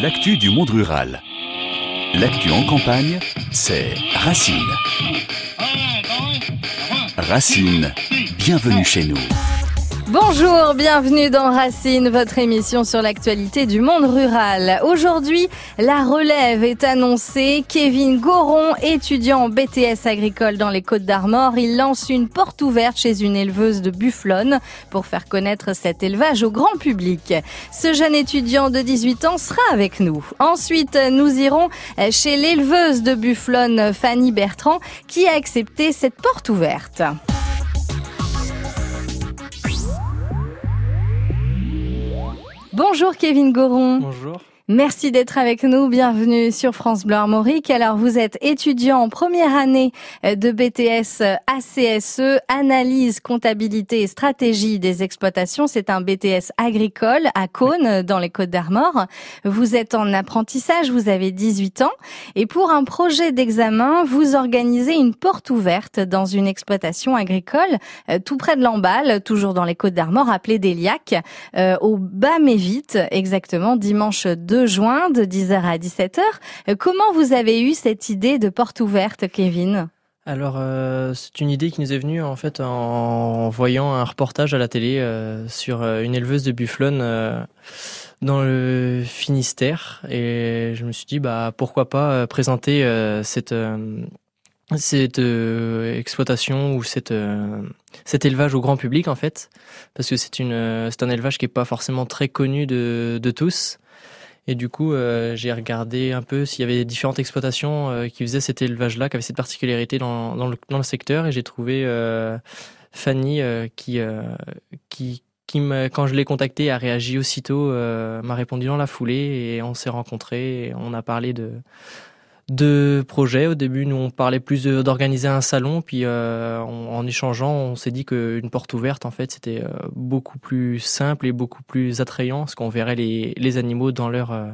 l'actu du monde rural. L'actu en campagne, c'est Racine. Racine, bienvenue chez nous. Bonjour, bienvenue dans Racine, votre émission sur l'actualité du monde rural. Aujourd'hui, la relève est annoncée. Kevin Goron, étudiant en BTS agricole dans les Côtes d'Armor, il lance une porte ouverte chez une éleveuse de bufflonne pour faire connaître cet élevage au grand public. Ce jeune étudiant de 18 ans sera avec nous. Ensuite, nous irons chez l'éleveuse de bufflonne Fanny Bertrand qui a accepté cette porte ouverte. Bonjour Kevin Goron. Bonjour. Merci d'être avec nous. Bienvenue sur France Bleu Armorique. Alors, vous êtes étudiant en première année de BTS ACSE, analyse, comptabilité et stratégie des exploitations. C'est un BTS agricole à Cône, dans les Côtes d'Armor. Vous êtes en apprentissage, vous avez 18 ans. Et pour un projet d'examen, vous organisez une porte ouverte dans une exploitation agricole euh, tout près de l'Emballe, toujours dans les Côtes d'Armor, appelée Déliac, euh, au Bas-Mévite, exactement, dimanche 2 juin de 10h à 17h. Euh, comment vous avez eu cette idée de porte ouverte, Kevin? Alors, euh, c'est une idée qui nous est venue en fait en voyant un reportage à la télé euh, sur une éleveuse de bufflonne dans le Finistère, et je me suis dit bah pourquoi pas présenter cette cette exploitation ou cette cet élevage au grand public en fait, parce que c'est une c'est un élevage qui est pas forcément très connu de de tous. Et du coup, euh, j'ai regardé un peu s'il y avait différentes exploitations euh, qui faisaient cet élevage-là, qui avaient cette particularité dans, le, secteur. Et j'ai trouvé euh, Fanny qui quand je l'ai contactée, a réagi aussitôt, m'a répondu dans la foulée et on s'est rencontrés. Et on a parlé de, de projets. Au début, nous, on parlait plus d'organiser un salon, puis euh, en échangeant, on s'est dit qu'une porte ouverte, en fait, c'était euh, beaucoup plus simple et beaucoup plus attrayant, parce qu'on verrait les, les, animaux dans leur, euh,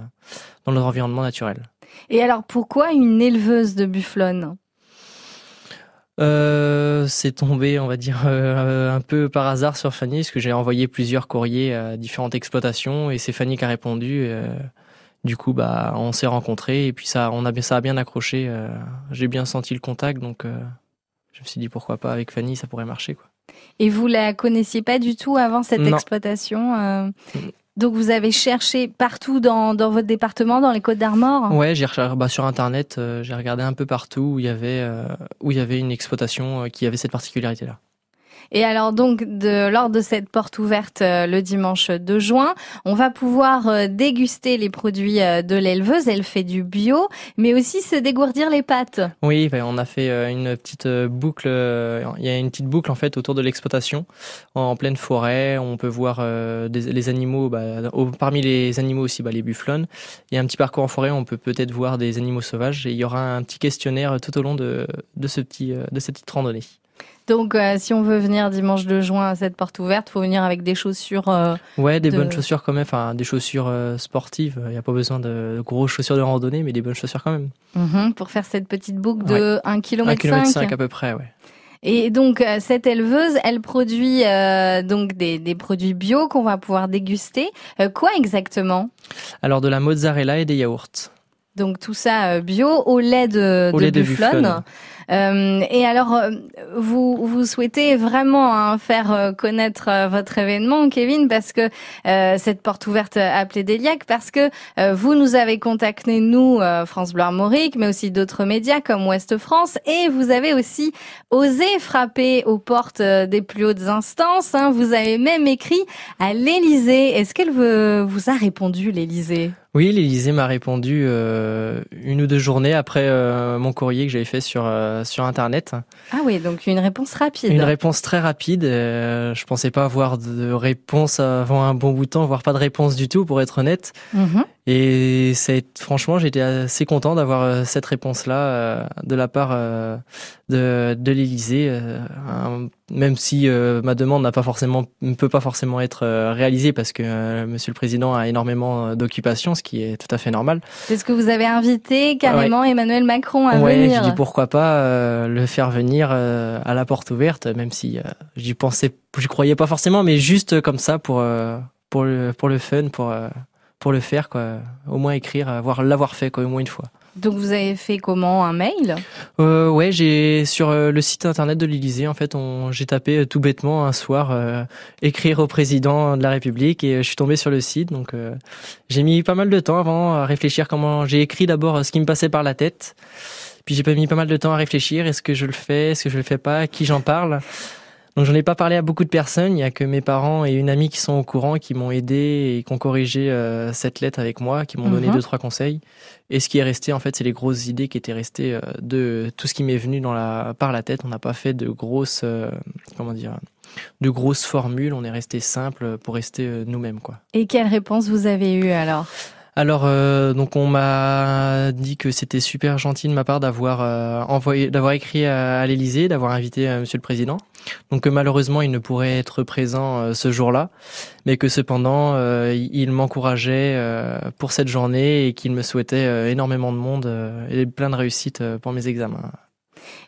dans leur environnement naturel. Et alors, pourquoi une éleveuse de bufflonne euh, c'est tombé, on va dire, un peu par hasard sur Fanny, parce que j'ai envoyé plusieurs courriers à différentes exploitations, et c'est Fanny qui a répondu. Du coup, bah, on s'est rencontrés et puis ça, on a, ça a bien accroché. Euh, j'ai bien senti le contact, donc euh, je me suis dit pourquoi pas avec Fanny, ça pourrait marcher. Quoi. Et vous la connaissiez pas du tout avant cette exploitation euh. Donc vous avez cherché partout dans, dans votre département, dans les Côtes d'Armor? Ouais, j'ai bah, sur internet, j'ai regardé un peu partout où il y avait où il y avait une exploitation qui avait cette particularité là. Et alors donc, lors de cette porte ouverte euh, le dimanche 2 juin, on va pouvoir euh, déguster les produits euh, de l'éleveuse. Elle fait du bio, mais aussi se dégourdir les pâtes. Oui, ben, on a fait une petite boucle. Il y a une petite boucle en fait autour de l'exploitation, en pleine forêt. On peut voir les animaux. Bah, parmi les animaux aussi, bah, les bufflons. Il y a un petit parcours en forêt. On peut peut-être voir des animaux sauvages. Et il y aura un petit questionnaire tout au long de, de ce petit de cette petite randonnée. Donc, euh, si on veut venir dimanche 2 juin à cette porte ouverte, faut venir avec des chaussures. Euh, ouais, des bonnes chaussures quand même, enfin des chaussures euh, sportives. Il n'y a pas besoin de grosses chaussures de randonnée, mais des bonnes chaussures quand même. Mhm, pour faire cette petite boucle de 1 km 1 km 5 à peu près, ouais. Et donc cette éleveuse, elle produit donc des, des, produits bio qu'on va pouvoir déguster. quoi exactement? Alors de la mozzarella et des yaourts. Donc tout ça bio au lait de, au de lait bufflone. Euh, et alors, euh, vous, vous souhaitez vraiment hein, faire euh, connaître votre événement, Kevin, parce que cette porte ouverte appelée Déliac, parce que vous nous avez contacté, nous, France Bleu Armorique, mais aussi d'autres médias comme Ouest France, et vous avez aussi osé frapper aux portes des plus hautes instances. Hein. Vous avez même écrit à l'Élysée. Est-ce qu'elle vous a répondu, l'Élysée? Oui, l'Élysée m'a répondu euh, une ou deux journées après euh, mon courrier que j'avais fait sur euh, sur internet. Ah oui, donc une réponse rapide. Une réponse très rapide. je pensais pas avoir de réponse avant un bon bout de temps, voire pas de réponse du tout, pour être honnête. Mhm. Et c'est franchement, j'étais assez content d'avoir euh, cette réponse-là euh, de la part euh, de, de l'Élysée, même si ma demande n'a pas forcément, ne peut pas forcément être réalisée parce que Monsieur le Président a énormément d'occupations, ce qui est tout à fait normal. Est-ce que vous avez invité carrément Emmanuel Macron à ouais, venir je dis pourquoi pas le faire venir à la porte ouverte, même si j'y pensais, j'y croyais pas forcément, mais juste comme ça pour pour le pour le fun, pour pour le faire, quoi. Au moins écrire, avoir l'avoir fait, quoi, au moins une fois. Donc vous avez fait comment? Un mail? Euh, Ouais, j'ai sur euh, le site internet de l'Élysée en fait, j'ai tapé euh, tout bêtement un soir euh, écrire au président de la République et je suis tombé sur le site. Donc j'ai mis pas mal de temps avant à réfléchir comment j'ai écrit d'abord ce qui me passait par la tête. Puis j'ai pas mis pas mal de temps à réfléchir. Est-ce que je le fais? Est-ce que je le fais pas? À qui j'en parle? Donc j'en ai pas parlé à beaucoup de personnes, il y a que mes parents et une amie qui sont au courant, qui m'ont aidé et qui ont corrigé euh, cette lettre avec moi, qui m'ont donné mhm. deux trois conseils. Et ce qui est resté en fait, c'est les grosses idées qui étaient restées euh, de tout ce qui m'est venu dans la par la tête. On n'a pas fait de grosses euh, comment dire de grosses formules, on est resté simple pour rester nous-mêmes quoi. Et quelle réponse vous avez eue alors? Alors euh, donc on m'a dit que c'était super gentil de ma part d'avoir euh, envoyé, d'avoir écrit à, à l'Élysée, d'avoir invité euh, Monsieur le Président. Donc que malheureusement il ne pourrait être présent ce jour-là, mais que cependant il m'encourageait pour cette journée et qu'il me souhaitait énormément de monde et plein de réussites pour mes examens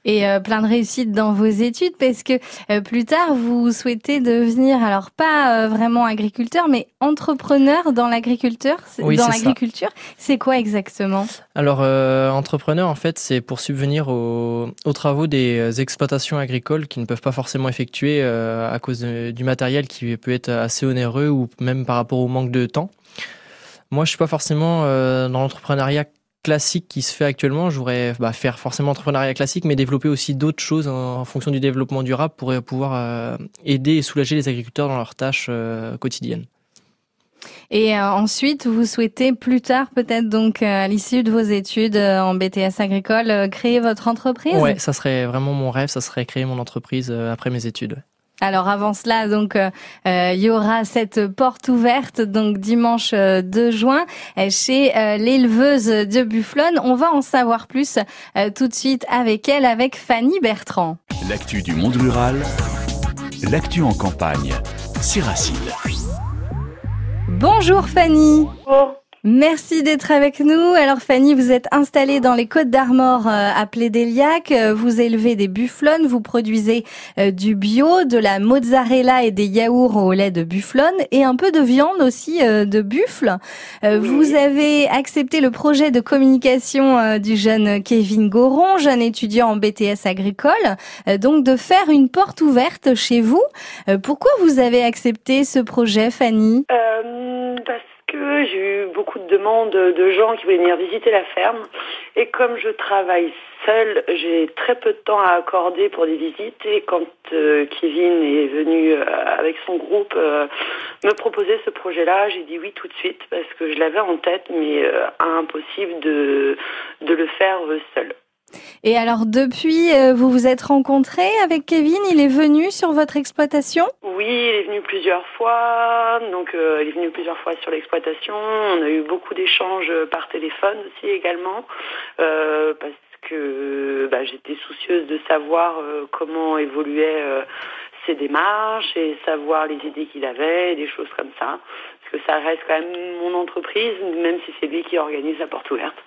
et euh, plein de réussite dans vos études parce que euh, plus tard vous souhaitez devenir alors pas euh, vraiment agriculteur mais entrepreneur dans l'agriculture dans l'agriculture. C'est quoi exactement? Alors entrepreneur en fait c'est pour subvenir aux, aux, travaux des exploitations agricoles qui ne peuvent pas forcément effectuer à cause du matériel qui peut être assez onéreux ou même par rapport au manque de temps. Moi, je suis pas forcément dans l'entrepreneuriat classique qui se fait actuellement, je voudrais bah, faire forcément entrepreneuriat classique, mais développer aussi d'autres choses en, fonction du développement durable pour pouvoir euh, aider et soulager les agriculteurs dans leurs tâches euh, quotidiennes. Et euh, ensuite, vous souhaitez plus tard, peut-être donc à l'issue de vos études en BTS agricole, créer votre entreprise? Ouais, ça serait vraiment mon rêve, ça serait créer mon entreprise après mes études. Alors avant cela, donc euh, euh, il y aura cette porte ouverte donc dimanche 2 euh, juin chez l'éleveuse de Bufflon. On va en savoir plus tout de suite avec elle, avec Fanny Bertrand. L'actu du monde rural, l'actu en campagne, c'est Racine. Bonjour Fanny. Bonjour. Merci d'être avec nous. Alors Fanny, vous êtes installée dans les Côtes d'Armor euh, à Plédéliac. Euh, vous élevez des bufflonnes, vous produisez euh, du bio, de la mozzarella et des yaourts au lait de bufflonne et un peu de viande aussi de buffle. Vous avez accepté le projet de communication du jeune Kevin Goron, jeune étudiant en BTS agricole, donc de faire une porte ouverte chez vous. Pourquoi vous avez accepté ce projet, Fanny? Que j'ai eu beaucoup de demandes de gens qui voulaient venir visiter la ferme. Et comme je travaille seule, j'ai très peu de temps à accorder pour des visites. Et quand euh, Kevin est venu euh, avec son groupe euh, me proposer ce projet-là, j'ai dit oui tout de suite parce que je l'avais en tête, mais impossible de, de le faire seule. Et alors depuis, euh, vous vous êtes rencontré avec Kevin? Il est venu sur votre exploitation? Oui, il est venu plusieurs fois. Donc euh, il est venu plusieurs fois sur l'exploitation. On a eu beaucoup d'échanges par téléphone aussi également, euh, parce que bah, j'étais soucieuse de savoir comment évoluaient ses démarches et savoir les idées qu'il avait, des choses comme ça. Parce que ça reste quand même mon entreprise, même si c'est lui qui organise la porte ouverte.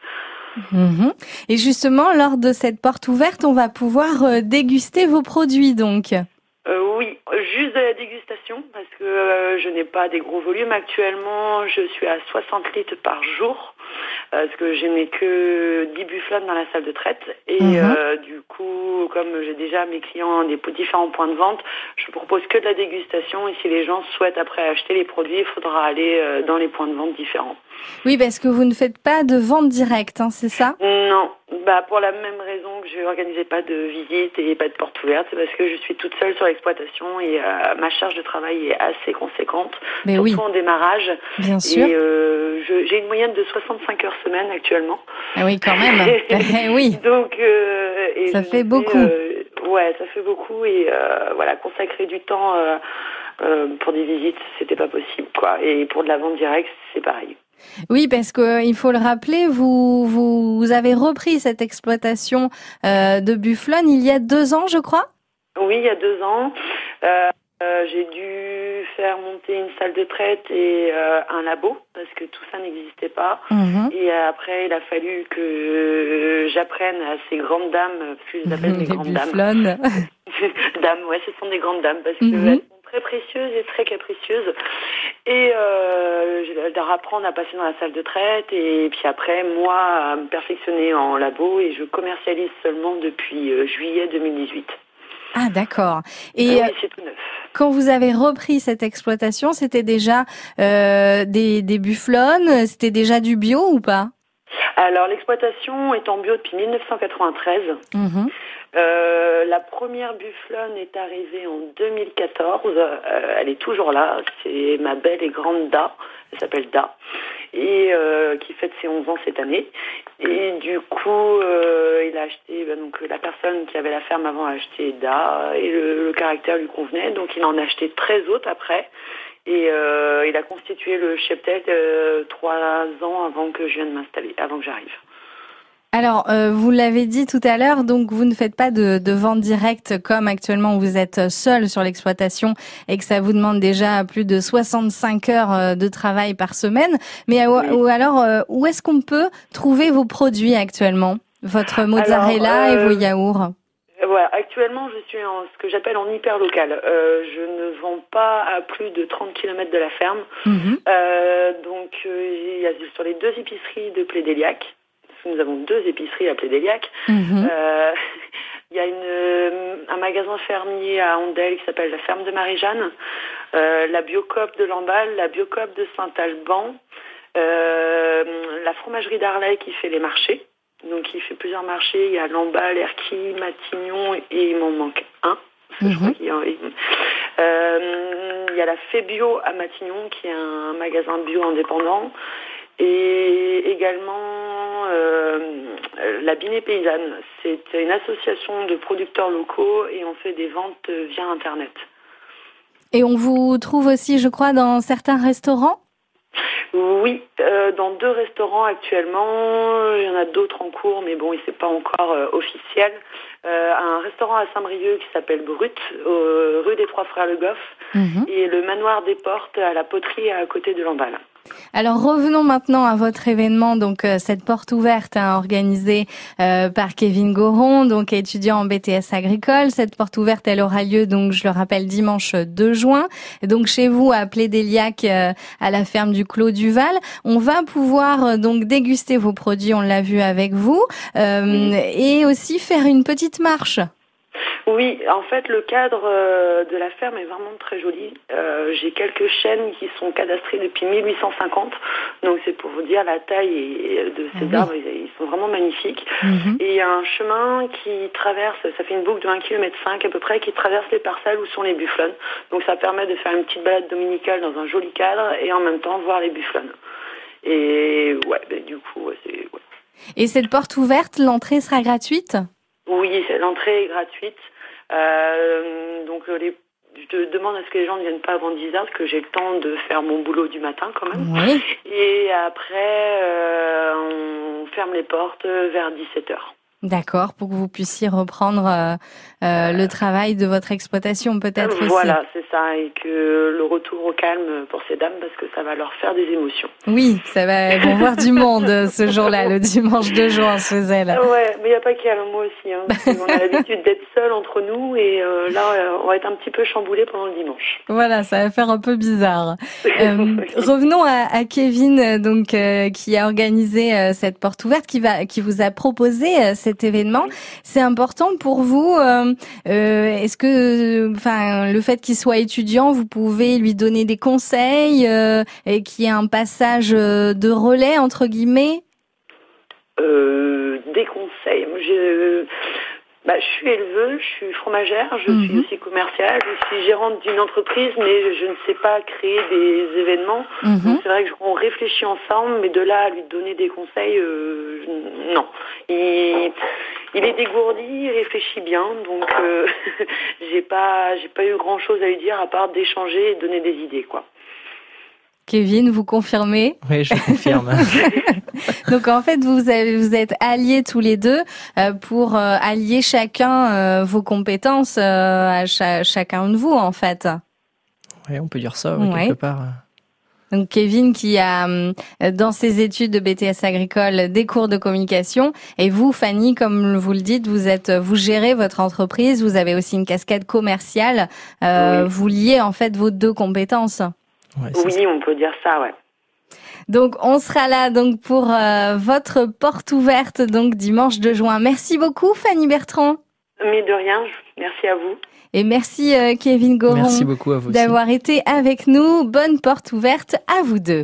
Mhm. Et justement, lors de cette porte ouverte, on va pouvoir euh, déguster vos produits donc. Euh, oui, juste de la dégustation parce que euh, je n'ai pas des gros volumes actuellement. Je suis à 60 litres par jour parce que je n'ai que 10 bufflons dans la salle de traite et mhm. du coup, comme j'ai déjà mes clients des différents points de vente, je propose que de la dégustation et si les gens souhaitent après acheter les produits, il faudra aller dans les points de vente différents. Oui, parce que vous ne faites pas de vente directe, hein, c'est ça? Non, bah pour la même raison que je n'organisais pas de visite et pas de porte ouverte, c'est parce que je suis toute seule sur l'exploitation et euh, ma charge de travail est assez conséquente, Mais surtout oui. en démarrage. Bien sûr. Et euh, j'ai une moyenne de 65 heures semaine actuellement. Ah oui, quand même. Eh oui. Donc euh, et ça fait beaucoup. ouais, ça fait beaucoup et voilà, consacrer du temps. Pour des visites, c'était pas possible, quoi. Et pour de la vente directe, c'est pareil. Oui, parce qu'il faut le rappeler, vous, vous avez repris cette exploitation euh, de Bufflon il y a deux ans, je crois? Oui, il y a deux ans. Euh, euh, j'ai dû faire monter une salle de traite et un labo parce que tout ça n'existait pas. Mhm. Et après, il a fallu que j'apprenne à ces grandes dames, parce que je les appelle des grandes dames. dames, ouais, ce sont des grandes dames parce que elles sont très précieuses et très capricieuses. et euh, leur apprendre à passer dans la salle de traite et puis après moi à me perfectionner en labo et je commercialise seulement depuis euh, juillet 2018. Ah d'accord. Et Ah euh, c'est tout neuf. Quand vous avez repris cette exploitation, c'était déjà euh, des, des bufflonnes, c'était déjà du bio ou pas? Alors l'exploitation est en bio depuis 1993. Mhm. Euh, la première bufflonne est arrivée en 2014. Euh, elle est toujours là. C'est ma belle et grande Da. Elle s'appelle Da. Et euh, qui fête ses 11 ans cette année. Et du coup, a acheté, ben, donc la personne qui avait la ferme avant a acheté Da et le, le caractère lui convenait. Donc il en a acheté 13 autres après. Et euh, il a constitué le cheptel euh, trois ans avant que je vienne m'installer, avant que j'arrive. Alors, euh, vous l'avez dit tout à l'heure, donc vous ne faites pas de, de vente directe comme actuellement où vous êtes seul sur l'exploitation et que ça vous demande déjà plus de 65 heures euh, de travail par semaine. Mais euh, Oui. ou alors, euh, où est-ce qu'on peut trouver vos produits actuellement? Votre mozzarella Alors, et vos euh, yaourts Voilà, actuellement, je suis en ce que j'appelle en hyper local. Euh, je ne vends pas à plus de 30 km de la ferme. Mhm. Euh, donc, il y a sur les deux épiceries de Plédéliac, parce que nous avons deux épiceries à Plédéliac, Mhm. il y a une, un magasin fermier à Andel qui s'appelle la ferme de Marie-Jeanne, la Biocoop de Lamballe, la Biocoop de Saint-Alban, la fromagerie d'Arlay qui fait les marchés. Donc il fait plusieurs marchés, il y a Lamballe, Erquy, Matignon et il m'en manque un. parce que je Mhm. crois qu'il y en- il- Euh, il y a la Fébio à Matignon qui est un magasin bio indépendant et également euh, la Binet Paysanne. C'est une association de producteurs locaux et on fait des ventes via Internet. Et on vous trouve aussi, je crois, dans certains restaurants? Oui, euh, dans deux restaurants actuellement. Il y en a d'autres en cours, mais bon, c'est pas encore euh, officiel. Euh, un restaurant à Saint-Brieuc qui s'appelle Brut, euh, rue des Trois Frères Le Goff, Mhm. et le manoir des Portes à la poterie à côté de Lamballe. Alors revenons maintenant à votre événement, donc euh, cette porte ouverte hein, organisée euh, par Kevin Goron, donc étudiant en BTS agricole. Cette porte ouverte, elle aura lieu, donc je le rappelle, dimanche 2 juin. Donc chez vous à Plédéliac, euh, à la ferme du Clos du Val, on va pouvoir donc déguster vos produits, on l'a vu avec vous, et aussi faire une petite marche. Oui, en fait, le cadre euh, de la ferme est vraiment très joli. Euh, J'ai quelques chênes qui sont cadastrés depuis 1850, donc c'est pour vous dire la taille et- de ces Ah arbres, ils, sont vraiment magnifiques. Mhm. Et il y a un chemin qui traverse, ça fait une boucle de 1 km à peu près, qui traverse les parcelles où sont les bufflonnes. Donc ça permet de faire une petite balade dominicale dans un joli cadre et en même temps voir les bufflonnes. Et ouais, ben, du coup, c'est... ouais. Et cette porte ouverte, l'entrée sera gratuite? Oui, l'entrée est gratuite. Euh, donc euh, les, je te demande à ce que les gens ne viennent pas avant 10 heures, parce que j'ai le temps de faire mon boulot du matin quand même. Oui. Et après, euh, on ferme les portes vers 17 heures. D'accord, pour que vous puissiez reprendre euh, le travail de votre exploitation peut-être aussi. Voilà, c'est ça, et que le retour au calme pour ces dames, parce que ça va leur faire des émotions. Oui, ça va, elles vont voir du monde euh, ce jour-là, le dimanche 2 juin chez elles. Ouais, mais il n'y a pas qu'elle, moi aussi. Hein, parce qu'on a l'habitude d'être seuls entre nous, et euh, là, euh, on va être un petit peu chamboulés pendant le dimanche. Voilà, ça va faire un peu bizarre. Euh, revenons à, à Kevin, donc euh, qui a organisé cette porte ouverte, qui va, qui vous a proposé cet événement. C'est important pour vous. Est-ce que, enfin, le fait qu'il soit étudiant, vous pouvez lui donner des conseils euh, et qu'il y ait un passage euh, de relais entre guillemets? Euh, des conseils. Je, bah, je suis éleveuse, je suis fromagère, je suis Mhm. aussi commerciale, je suis gérante d'une entreprise, mais je ne sais pas créer des événements. Donc c'est vrai qu'on réfléchit ensemble, mais de là à lui donner des conseils, euh, non. Il est dégourdi, il réfléchit bien, donc euh, j'ai pas j'ai pas eu grand chose à lui dire à part d'échanger et donner des idées quoi. Kevin, vous confirmez? Oui, je confirme. Donc en fait, vous avez, vous êtes alliés tous les deux euh, pour euh, allier chacun euh, vos compétences euh, à cha- chacun de vous en fait. oui, on peut dire ça, oui, Ouais. quelque part. Donc Kevin qui a hum, dans ses études de BTS agricole des cours de communication et vous Fanny comme vous le dites vous êtes vous gérez votre entreprise vous avez aussi une casquette commerciale euh, Oui. vous liez en fait vos deux compétences. oui, on peut dire ça, ouais. Donc on sera là donc pour euh, votre porte ouverte donc dimanche de juin. Merci beaucoup Fanny Bertrand. Mais de rien, merci à vous. Et merci euh, Kevin Goron. Merci beaucoup à vous d'avoir été avec nous. Bonne porte ouverte à vous deux.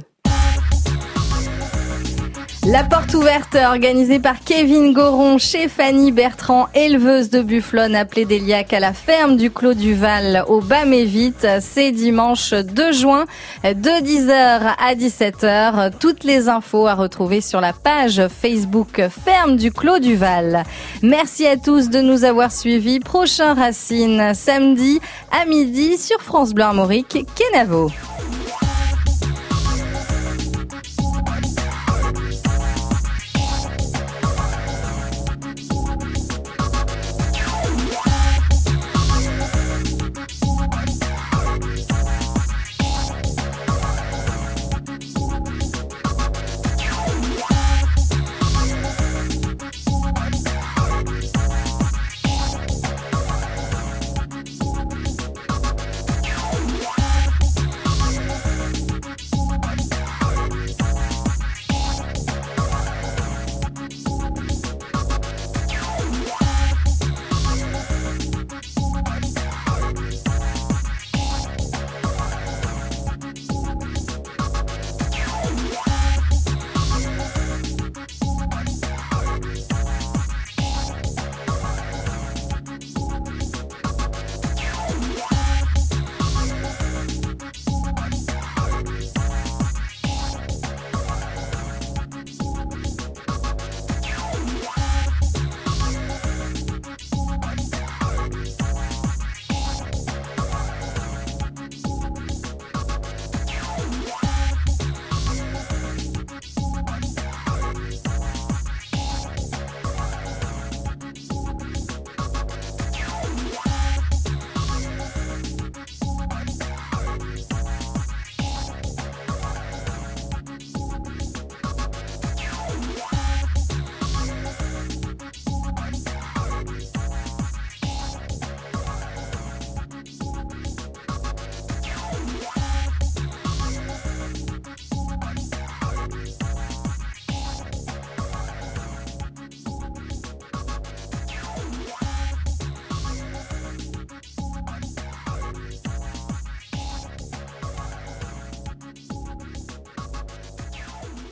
La porte ouverte organisée par Kevin Goron chez Fanny Bertrand, éleveuse de bufflonne appelée Déliac à la ferme du Clos du Val au Bas-Mévite. C'est dimanche 2 juin de 10h à 17h. Toutes les infos à retrouver sur la page Facebook Ferme du Clos du Val. Merci à tous de nous avoir suivis. Prochain Racine samedi à midi sur France Bleu Armorique, Kenavo.